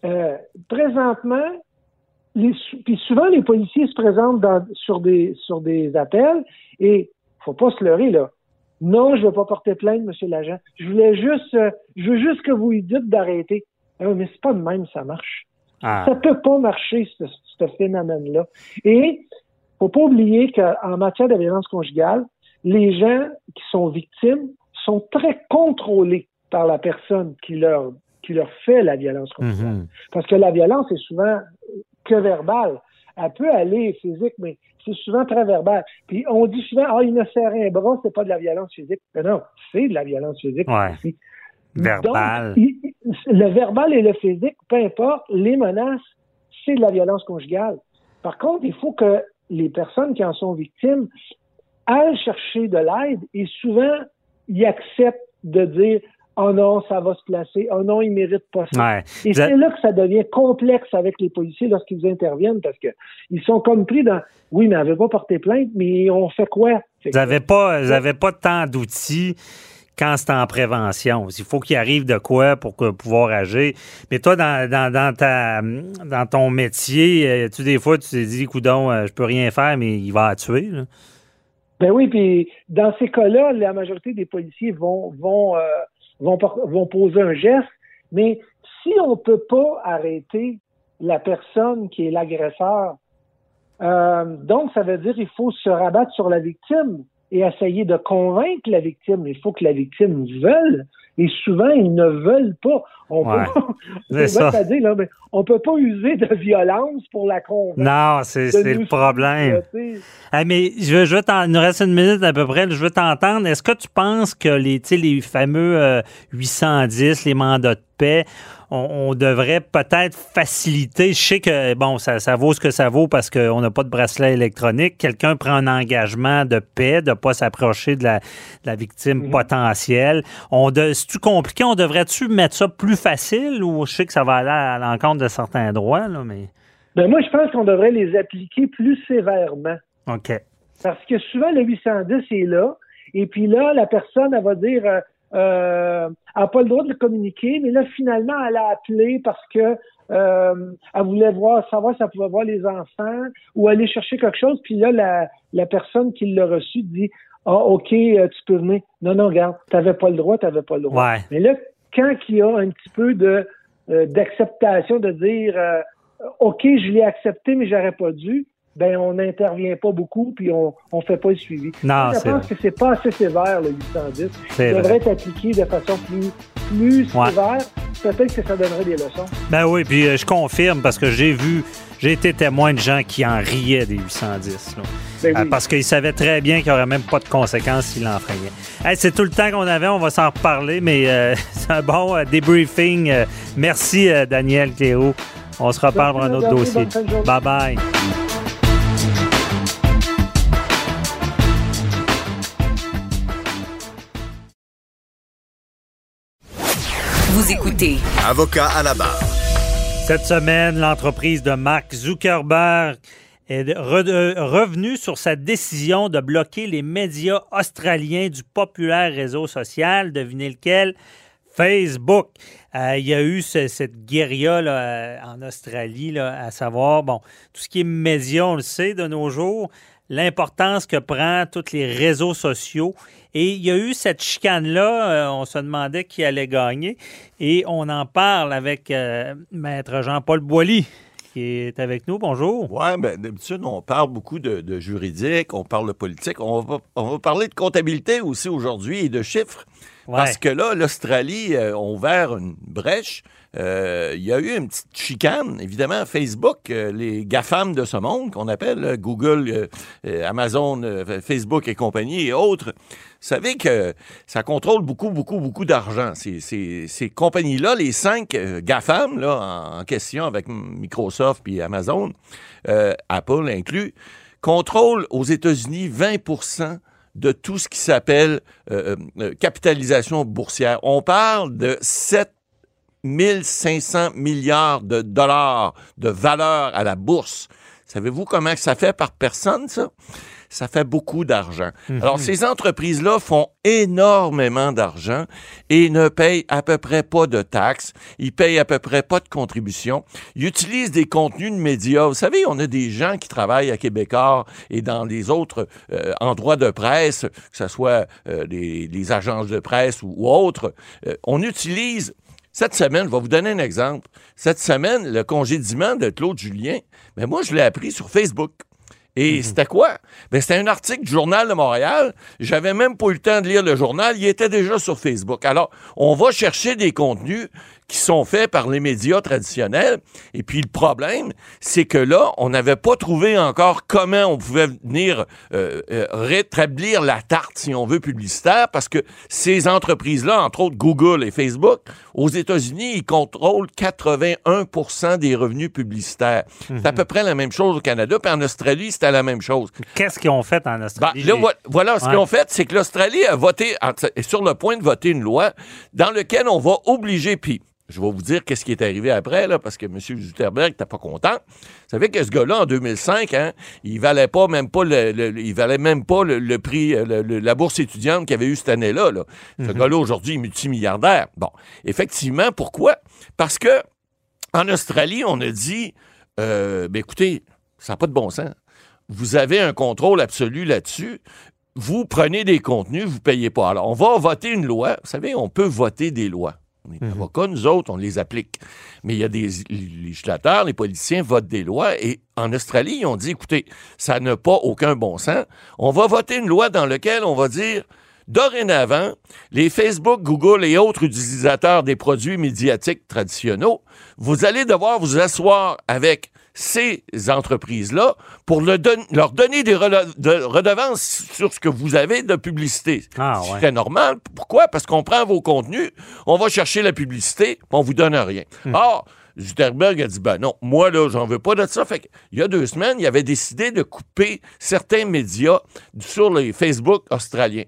Euh, présentement, les, puis souvent les policiers se présentent dans, sur des sur des appels et faut pas se leurrer là. Non, je ne veux pas porter plainte, monsieur l'agent. Je voulais juste, euh, je veux juste que vous lui dites d'arrêter. Ah, mais c'est pas de même, ça marche. Ah. Ça peut pas marcher, ce, ce phénomène-là. Et faut pas oublier qu'en matière de violence conjugale, les gens qui sont victimes sont très contrôlés par la personne qui leur qui leur fait la violence conjugale. Mhm. Parce que la violence est souvent que verbale. Elle peut aller physique, mais c'est souvent très verbal. Puis on dit souvent, ah, il me serre un bras, c'est pas de la violence physique. Mais non, c'est de la violence physique ouais. Verbal. le verbal et le physique, peu importe, les menaces, c'est de la violence conjugale. Par contre, il faut que les personnes qui en sont victimes aillent chercher de l'aide et souvent, ils acceptent de dire oh non, ça va se placer, oh non, il mérite pas ça. Et c'est là que ça devient complexe avec les policiers lorsqu'ils interviennent parce que ils sont comme pris dans oui, mais on n'avait pas porté plainte, mais on fait quoi? Vous n'avez pas, vous pas tant d'outils quand c'est en prévention. Il faut qu'il arrive de quoi pour pouvoir agir. Mais toi, dans, dans, ta, dans ton métier, euh, tu des fois, tu t'es dit, coudon, euh, je peux rien faire, mais il va tuer. Ben oui, puis dans ces cas-là, la majorité des policiers vont, vont euh, vont, vont poser un geste, mais si on ne peut pas arrêter la personne qui est l'agresseur, euh, donc ça veut dire qu'il faut se rabattre sur la victime et essayer de convaincre la victime. Il faut que la victime veuille. Et souvent, ils ne veulent pas. On peut, là, mais on peut pas user de violence pour la convaincre. Non, c'est le problème. mais je veux, je veux il nous reste une minute à peu près. Je veux t'entendre. Est-ce que tu penses que les, les fameux 810, euh, les mandats de paix, on, devrait peut-être faciliter. Je sais que, bon, ça, ça vaut ce que ça vaut parce qu'on n'a pas de bracelet électronique. Quelqu'un prend un engagement de paix, de ne pas s'approcher de la, victime mhm. potentielle. On C'est-tu compliqué? On devrait-tu mettre ça plus facile ou je sais que ça va aller à l'encontre de certains droits, là, mais... Ben moi, je pense qu'on devrait les appliquer plus sévèrement. OK. Parce que souvent, le 810 est là, et puis là, la personne, elle va dire, euh, euh, elle n'a pas le droit de le communiquer, mais là, finalement, elle a appelé parce que euh, elle voulait voir, savoir si elle pouvait voir les enfants ou aller chercher quelque chose. Puis là, la, la personne qui l'a reçu dit Ah, OK, euh, tu peux venir. Non, non, regarde, tu n'avais pas le droit, tu n'avais pas le droit. Mais là, quand il y a un petit peu de euh, d'acceptation de dire OK, je l'ai accepté, mais j'aurais pas dû, ben on n'intervient pas beaucoup puis on ne fait pas le suivi. Non, je pense que c'est pas assez sévère le 810. Ça devrait être appliqué de façon plus plus sévère. Peut-être que ça donnerait des leçons. Ben oui, puis euh, je confirme parce que j'ai vu, j'ai été témoin de gens qui en riaient des 810. Ben euh, parce qu'ils savaient très bien qu'il n'y aurait même pas de conséquences s'ils l'enfreignaient. c'est tout le temps qu'on avait, on va s'en reparler, mais euh, c'est un bon débriefing. merci Daniel Cléo. On se reparle pour un autre dossier. Bye bye. Vous écoutez. Avocat à la barre. Cette semaine, l'entreprise de Mark Zuckerberg est revenue sur sa décision de bloquer les médias australiens du populaire réseau social, devinez lequel? Facebook. Euh, il y a eu cette guérilla en Australie, à savoir, bon, tout ce qui est médias, on le sait de nos jours, l'importance que prend tous les réseaux sociaux. Et il y a eu cette chicane-là, euh, on se demandait qui allait gagner. Et on en parle avec euh, Maître Jean-Paul Boilly qui est avec nous. Bonjour. Oui, bien, d'habitude, on parle beaucoup de, juridique, on parle de politique. On va, on va parler de comptabilité aussi aujourd'hui et de chiffres. Parce que là, l'Australie euh, a ouvert une brèche. Euh, il y a eu une petite chicane, évidemment, Facebook, euh, les GAFAM de ce monde, qu'on appelle Google, Amazon, Facebook et compagnie et autres. Vous savez que ça contrôle beaucoup, beaucoup, beaucoup d'argent. Ces, ces, compagnies-là, les cinq GAFAM là, en, question avec Microsoft puis Amazon, Apple inclus, contrôlent aux États-Unis 20% de tout ce qui s'appelle euh, euh, euh, capitalisation boursière. On parle de 7 500 milliards de dollars de valeur à la bourse. Savez-vous comment ça fait par personne, ça? ça fait beaucoup d'argent. Alors, ces entreprises-là font énormément d'argent et ne payent à peu près pas de taxes. Ils payent à peu près pas de contributions. Ils utilisent des contenus de médias. Vous savez, on a des gens qui travaillent à Québécois et dans les autres euh, endroits de presse, que ce soit euh, les, agences de presse ou, autres. Euh, on utilise cette semaine, je vais vous donner un exemple. Cette semaine, le congédiement de Claude Julien, mais moi, je l'ai appris sur Facebook. Et mhm. c'était quoi? Ben, c'était un article du Journal de Montréal. J'avais même pas eu le temps de lire le journal. Il était déjà sur Facebook. Alors, on va chercher des contenus qui sont faits par les médias traditionnels. Et puis le problème, c'est que là, on n'avait pas trouvé encore comment on pouvait venir euh, euh, rétablir la tarte, si on veut, publicitaire, parce que ces entreprises-là, entre autres Google et Facebook, aux États-Unis, ils contrôlent 81 des revenus publicitaire. C'est à mhm. peu près la même chose au Canada, puis en Australie, c'était la même chose. Qu'est-ce qu'ils ont fait en Australie? Ben, voilà, ce qu'ils ont fait, c'est que l'Australie a voté, est sur le point de voter une loi dans laquelle on va obliger, puis je vais vous dire qu'est-ce qui est arrivé après, là, parce que M. Zuckerberg n'était pas content. Vous savez que ce gars-là, en 2005, hein, il valait pas même pas le, il valait même pas le, prix, euh, la bourse étudiante qu'il avait eu cette année-là. Là. Ce mhm. gars-là, aujourd'hui, est multimilliardaire. Bon, effectivement, pourquoi? Parce que en Australie, on a dit, euh, ben écoutez, ça n'a pas de bon sens. Vous avez un contrôle absolu là-desdessus vous prenez des contenus, vous ne payez pas. Alors, on va voter une loi. Vous savez, on peut voter des lois. On est mhm. avocats, nous autres, on les applique. Mais il y a des législateurs, les politiciens votent des lois et en Australie, ils ont dit, écoutez, ça n'a pas aucun bon sens. On va voter une loi dans laquelle on va dire, dorénavant, les Facebook, Google et autres utilisateurs des produits médiatiques traditionnels, vous allez devoir vous asseoir avec ces entreprises-là pour leur donner des redevances sur ce que vous avez de publicité. Ah, c'est très normal. Pourquoi? Parce qu'on prend vos contenus, on va chercher la publicité, on vous donne rien. Hmm. Or, Zuckerberg a dit ben non, moi là, j'en veux pas de ça. Fait il y a deux semaines, il avait décidé de couper certains médias sur les Facebook australiens.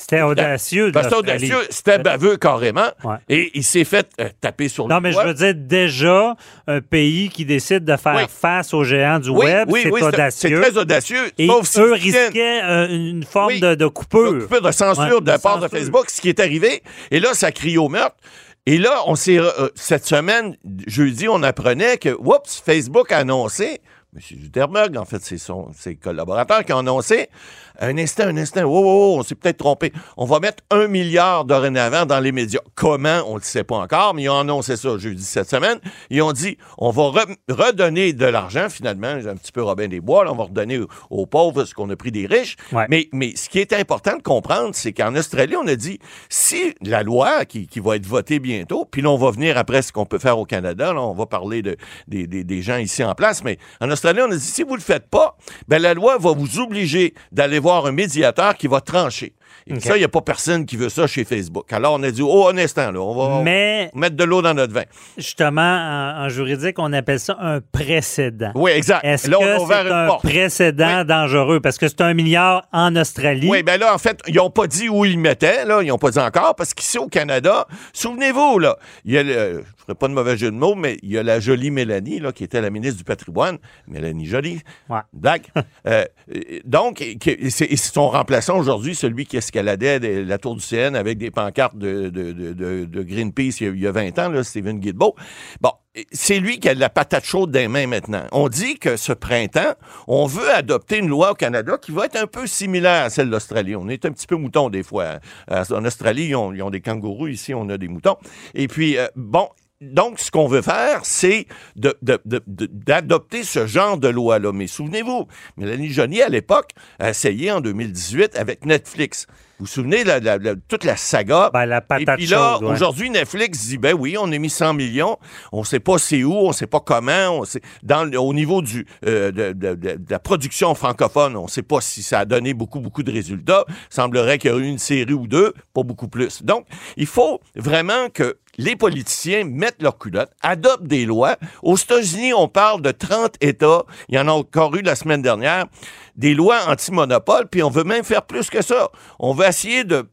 C'était audacieux. c'était audacieux, c'était baveux carrément. Et il s'est fait euh, taper sur le Non, mais je veux dire, déjà, un pays qui décide de faire face aux géants du web, c'est audacieux. C'est très audacieux. Et eux risquaient euh, une forme de, de, coupure. De coupure, de censure de, part de Facebook, ce qui est arrivé. Et là, ça crie au meurtre. Et là, on s'est euh, cette semaine, jeudi, on apprenait que, oups, Facebook a annoncé, M. Zuckerberg, en fait, c'est ses collaborateurs qui ont annoncé un instant, un instant, oh, oh, oh, on s'est peut-être trompé. On va mettre un milliard dorénavant dans les médias. Comment, on ne le sait pas encore, mais ils ont annoncé ça jeudi cette semaine. Ils ont dit, on va redonner de l'argent, finalement, j'ai un petit peu Robin des Bois, on va redonner aux, pauvres ce qu'on a pris des riches. Mais, mais ce qui est important de comprendre, c'est qu'en Australie, on a dit, si la loi qui, va être votée bientôt, puis là, on va venir après ce qu'on peut faire au Canada, là, on va parler de, des, des gens ici en place, mais en Australie, on a dit, si vous ne le faites pas, ben la loi va vous obliger d'aller voir un médiateur qui va trancher. Et ça, il n'y a pas personne qui veut ça chez Facebook. Alors, on a dit, oh, un instant, là, on va mettre de l'eau dans notre vin. Justement, en, juridique, on appelle ça un précédent. Oui, exact. Est-ce que c'est un précédent dangereux? Parce que c'est un milliard en Australie. Oui, bien là, en fait, ils n'ont pas dit où ils mettaient, là. Ils n'ont pas dit encore, parce qu'ici, au Canada, souvenez-vous, là, il y a le, pas de mauvais jeu de mots, mais il y a la jolie Mélanie, là, qui était la ministre du patrimoine. Mélanie Jolie. Ouais. Euh, donc, c'est son remplaçant aujourd'hui, celui qui escaladait la tour du CN avec des pancartes de, de, Greenpeace il y, a, 20 ans, là, Stephen Guilbeault. Bon, c'est lui qui a la patate chaude des mains maintenant. On dit que ce printemps, on veut adopter une loi au Canada qui va être un peu similaire à celle d'Australie. On est un petit peu mouton des fois. Euh, en Australie, ils ont, des kangourous. Ici, on a des moutons. Et puis, euh, bon, donc, ce qu'on veut faire, c'est d'adopter ce genre de loi-là. Mais souvenez-vous, Mélanie Joly, à l'époque, a essayé en 2018 avec Netflix. Vous vous souvenez de toute la saga? Ben, la patate Et puis là, aujourd'hui, Netflix dit, ben oui, on a mis 100 millions, on sait pas c'est où, on sait pas comment, on sait, dans, au niveau du, euh, de, la production francophone, on sait pas si ça a donné beaucoup, beaucoup de résultats. Il semblerait qu'il y a eu une série ou deux, pas beaucoup plus. Donc, il faut vraiment que les politiciens mettent leur culotte, adoptent des lois. Aux États-Unis, on parle de 30 États. Il y en a encore eu la semaine dernière des lois anti-monopole, puis on veut même faire plus que ça. On veut essayer de,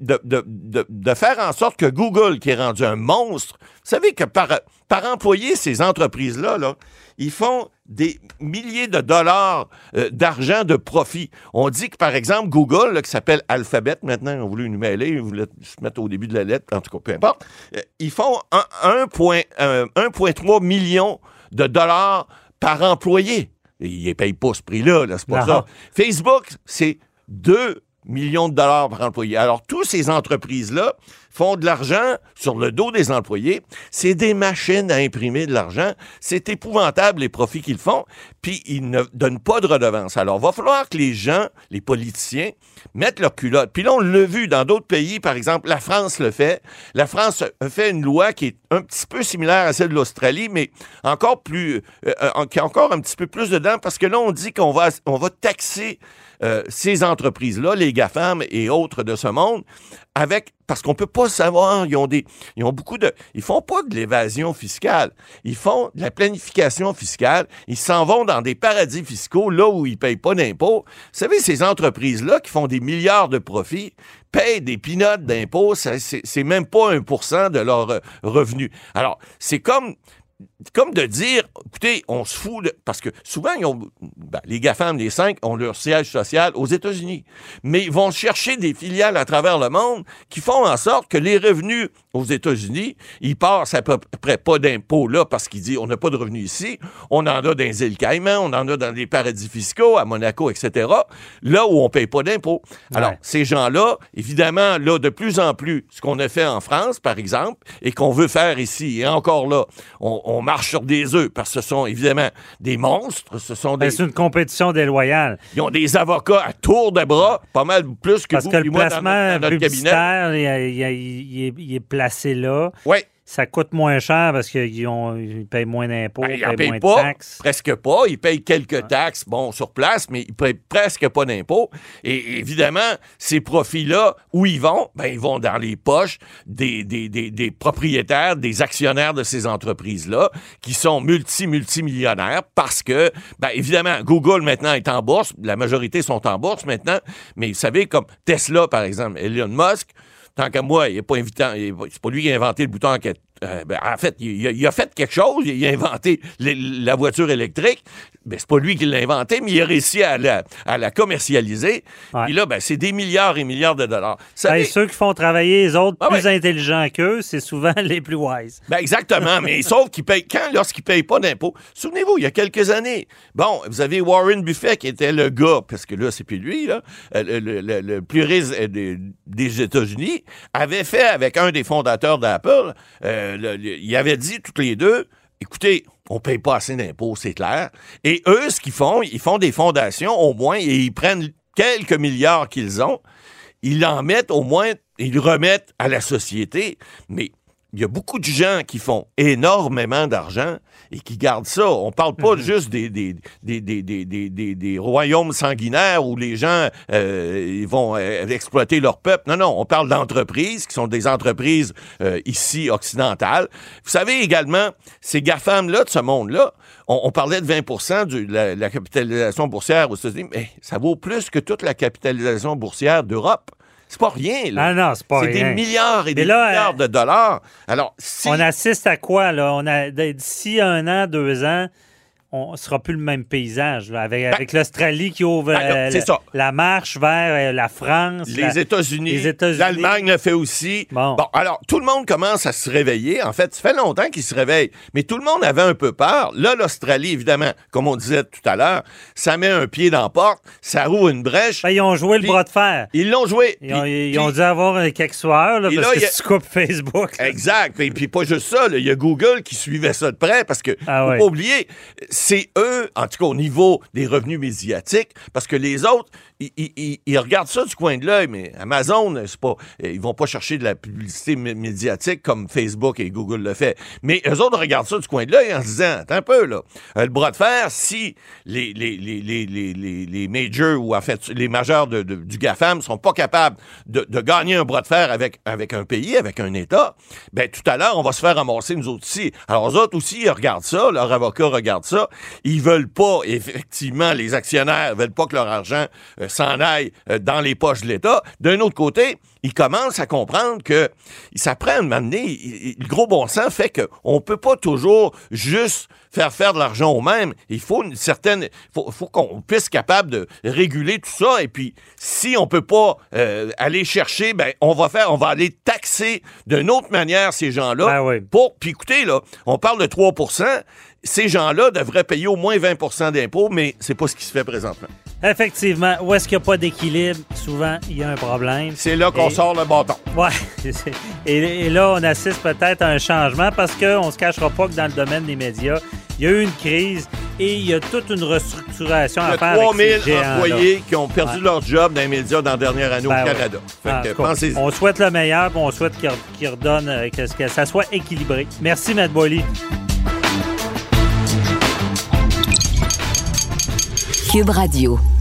faire en sorte que Google, qui est rendu un monstre, vous savez que par, par employer ces entreprises-là, là, ils font des milliers de dollars euh, d'argent de profit. On dit que, par exemple, Google, qui s'appelle Alphabet maintenant, ont voulu nous mêler, ils voulaient se mettre au début de la lettre, en tout cas, peu importe, euh, ils font 1,3 million de dollars par employé. Ils ne payent pas ce prix-là, -là, c'est pas ça. Facebook, c'est 2 millions de dollars par employé. Alors, toutes ces entreprises-là font de l'argent sur le dos des employés. C'est des machines à imprimer de l'argent. C'est épouvantable les profits qu'ils font. Puis ils ne donnent pas de redevance. Alors, il va falloir que les gens, les politiciens, mettent leur culotte. Puis là, on l'a vu dans d'autres pays. Par exemple, la France le fait. La France fait une loi qui est un petit peu similaire à celle de l'Australie, mais encore plus, euh, euh, qui a encore un petit peu plus dedans parce que là, on dit qu'on va, on va taxer euh, ces entreprises-là, les GAFAM et autres de ce monde, avec parce qu'on peut pas savoir, ils ont des ils ont beaucoup de ils font pas de l'évasion fiscale, ils font de la planification fiscale, ils s'en vont dans des paradis fiscaux là où ils payent pas d'impôts. Vous savez ces entreprises là qui font des milliards de profits payent des pinottes d'impôts, c'est même pas un pour cent de leurs euh, revenus. Alors, c'est comme comme de dire, écoutez, on se fout de... Parce que souvent, ils ont, ben, les GAFAM, les cinq, ont leur siège social aux États-Unis. Mais ils vont chercher des filiales à travers le monde qui font en sorte que les revenus aux États-Unis, ils passent à peu près pas d'impôts là parce qu'ils disent on n'a pas de revenus ici. On en a dans les îles Caïmans, on en a dans les paradis fiscaux, à Monaco, etc. Là où on paye pas d'impôts. Alors, ces gens-là, évidemment, là, de plus en plus, ce qu'on a fait en France, par exemple, et qu'on veut faire ici, et encore là, on, on marche sur des œufs parce que ce sont évidemment des monstres. Ce sont ben, des. C'est une compétition déloyale. Ils ont des avocats à tour de bras, pas mal plus que parce vous que le moi placement dans, notre il, il, il, est placé là. Oui ça coûte moins cher parce qu'ils ils payent moins d'impôts, ben, ils payent, payent moins pas, de taxes. Presque pas. Ils payent quelques taxes, bon, sur place, mais ils payent presque pas d'impôts. Et évidemment, ces profits-là, où ils vont? Ben, ils vont dans les poches des, des, des, des propriétaires, des actionnaires de ces entreprises-là, qui sont multi-multimillionnaires parce que, ben, évidemment, Google maintenant est en bourse. La majorité sont en bourse maintenant. Mais vous savez, comme Tesla, par exemple, Elon Musk, tant qu'à moi, il n'est pas invitant. C'est pas lui qui a inventé le bouton enquête. Euh, ben, en fait, il a, il a, fait quelque chose. Il a inventé la voiture électrique. Ben, c'est pas lui qui l'a inventé, mais il a réussi à la, à la commercialiser. Ouais. Puis là, ben, c'est des milliards et milliards de dollars. Ça Ben, ceux qui font travailler les autres Ah plus intelligents qu'eux, c'est souvent les plus wise. Ben exactement, mais sauf qu'ils payent quand lorsqu'ils payent pas d'impôts? Souvenez-vous, il y a quelques années, bon, vous avez Warren Buffett qui était le gars, parce que là c'est plus lui là, euh, le, le- le- le plus riche euh, des, des États-Unis, avait fait avec un des fondateurs d'Apple, euh, le- il avait dit toutes les deux, écoutez, on paye pas assez d'impôts, c'est clair. Et eux, ce qu'ils font, ils font des fondations au moins et ils prennent quelques milliards qu'ils ont, ils en mettent au moins, ils remettent à la société, mais il y a beaucoup de gens qui font énormément d'argent et qui gardent ça. On parle pas juste des, des, des, des, des, des, des- des royaumes sanguinaires où les gens euh, ils vont euh, exploiter leur peuple. Non, non, on parle d'entreprises qui sont des entreprises euh, ici occidentales. Vous savez également, ces GAFAM-là de ce monde-là, on, on parlait de 20% de la, la capitalisation boursière aux États-Unis, mais ça vaut plus que toute la capitalisation boursière d'Europe. C'est pas rien, là. Ah non, c'est pas C'est des rien. milliards et des là, milliards de dollars. Alors, si... On assiste à quoi, là? On a d'ici un an, deux ans, on sera plus le même paysage, là, avec, avec l'Australie qui ouvre Ben, euh, la, marche vers euh, la France. les États-Unis, l'Allemagne le fait aussi. Bon. alors, tout le monde commence à se réveiller. En fait, ça fait longtemps qu'ils se réveillent. Mais tout le monde avait un peu peur. Là, l'Australie, évidemment, comme on disait tout à l'heure, ça met un pied dans la porte, ça roule une brèche. Ben, ils ont joué le bras de fer. Ils l'ont joué. Ils ont, dû avoir euh, quelques soirs, là, parce là, que a- si tu coupes Facebook. Exact. Et puis pas juste ça, il y a Google qui suivait ça de près parce que Ah faut pas oublier, c'est eux, en tout cas au niveau des revenus médiatiques, parce que les autres, ils, regardent ça du coin de l'œil, mais Amazon, c'est pas, ils vont pas chercher de la publicité mé- médiatique comme Facebook et Google le fait. Mais eux autres regardent ça du coin de l'œil en se disant, attends un peu là, Euh, le bras de fer, si les les les les les majors ou en fait les majeurs du GAFAM sont pas capables de, gagner un bras de fer avec avec un pays, avec un État, ben tout à l'heure on va se faire ramasser nous autres aussi. Alors eux autres aussi ils regardent ça, leurs avocats regardent ça, là, ils veulent pas, effectivement, les actionnaires veulent pas que leur argent euh, s'en aille euh, dans les poches de l'État. D'un autre côté, ils commencent à comprendre que ça prend un le gros bon sens fait qu'on peut pas toujours juste faire faire de l'argent au même. Il faut une certaine, faut, faut qu'on puisse être capable de réguler tout ça. Et puis, si on peut pas euh, aller chercher, ben, on va faire, on va aller taxer d'une autre manière ces gens-là. Ben pour, puis écoutez, là, on parle de 3 ces gens-là devraient payer au moins 20% d'impôts, mais c'est pas ce qui se fait présentement. Effectivement, où est-ce qu'il n'y a pas d'équilibre, souvent, il y a un problème. C'est là qu'on sort le bâton. Oui. Et, là, on assiste peut-être à un changement parce qu'on ne se cachera pas que dans le domaine des médias, il y a eu une crise et il y a toute une restructuration à faire. Il y a 3000 employés qui ont perdu leur job dans les médias dans la dernière année au ben Canada. on souhaite le meilleur, on souhaite qu'il redonne, euh, que, ça soit équilibré. Merci, Matt Boily. Cube Radio.